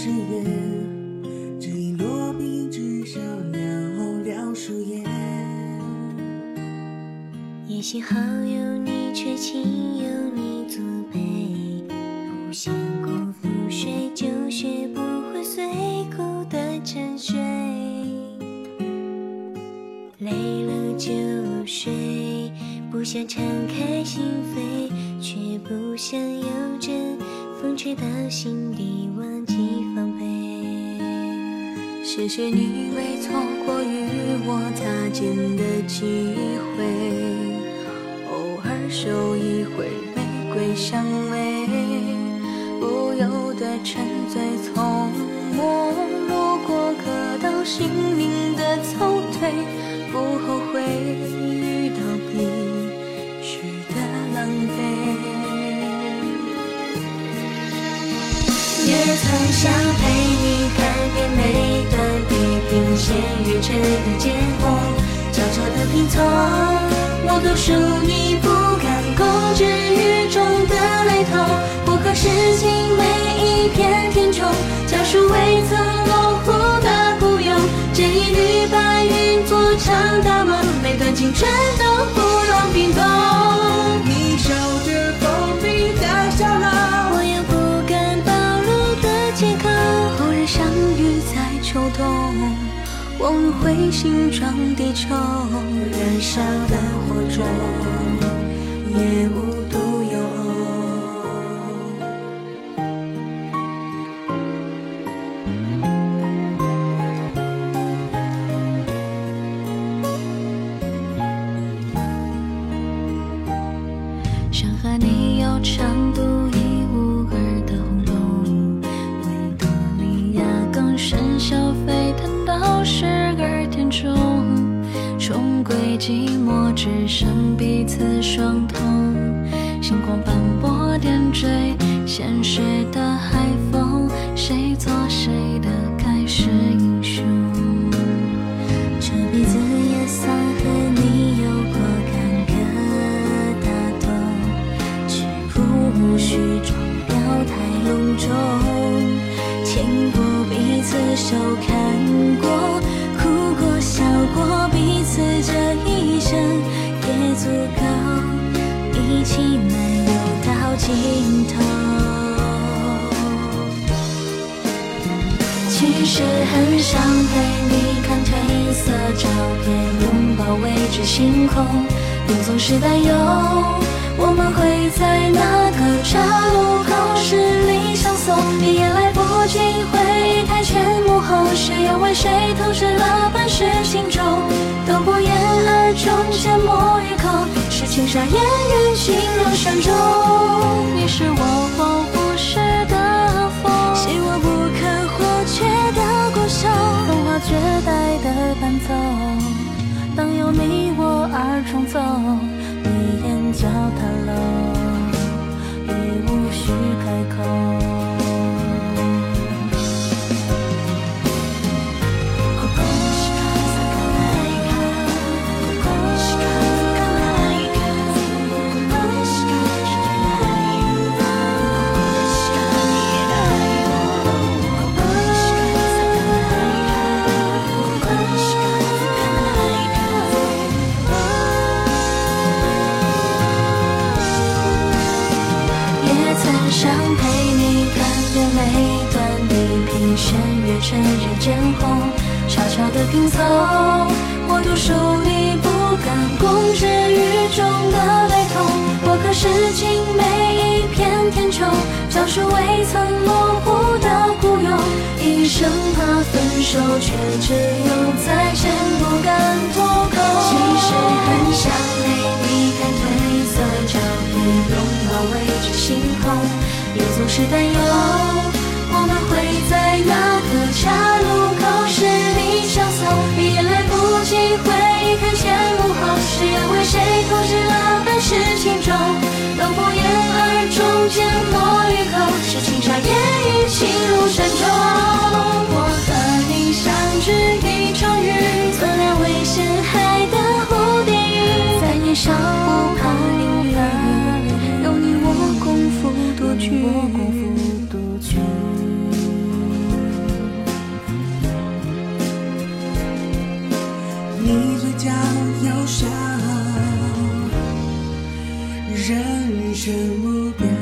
银河深渊，只因落笔至少寥寥数言。也许好有你，却轻有你作陪。不想辜负谁，就学不会随苦的沉睡。累了就睡，不想敞开心扉，却不想有阵风吹到心底，忘记。谢谢你未错过与我擦肩的机会，偶尔手一回玫瑰香味，不由得沉醉，从陌路过客到心灵的凑对，不后悔。也曾想陪你看遍每段地平线，月沉的渐红，悄悄的拼凑。我读书你不敢公之于众的雷同，不可视情每一片填充，教书未曾模糊的孤勇，借一缕白云做成大梦，每段青春都不容冰冻。秋冬，忘了彗星撞地球，燃烧的火种，也无独有偶。想和你寂寞，只剩彼此双瞳，星光斑驳点缀现实的海风，谁做谁的盖世英雄？这辈子也算和你有过坎坷打斗，却不需装裱太隆重。牵过彼此手，尽头。其实很想陪你看褪色照片，拥抱未知星空，又总是担忧我们会在哪个岔路口十里相送，你也来不及回忆台前幕后，谁又为谁透支了半世情衷，都不言而终，缄默于口，是轻纱烟雨，情如山中。绝代的伴奏，当有你我而重奏，你眼角袒露，已无月沉人渐红，悄悄地拼凑。我读书你不敢公之于众的雷同，我可视尽每一片填充，教书未曾模糊的孤勇，一生怕分手，却只有再见不敢脱口。其实很想陪你看褪色照片，拥抱未知星空，也总是担忧不知哪般是情中，都不言而终，缄默于口。是轻纱烟雨，情入山中。我和你相知一场雨，做了未陷海的蝴蝶，在你小屋旁淋雨，有你我共赴多局。你嘴角有笑。人生目标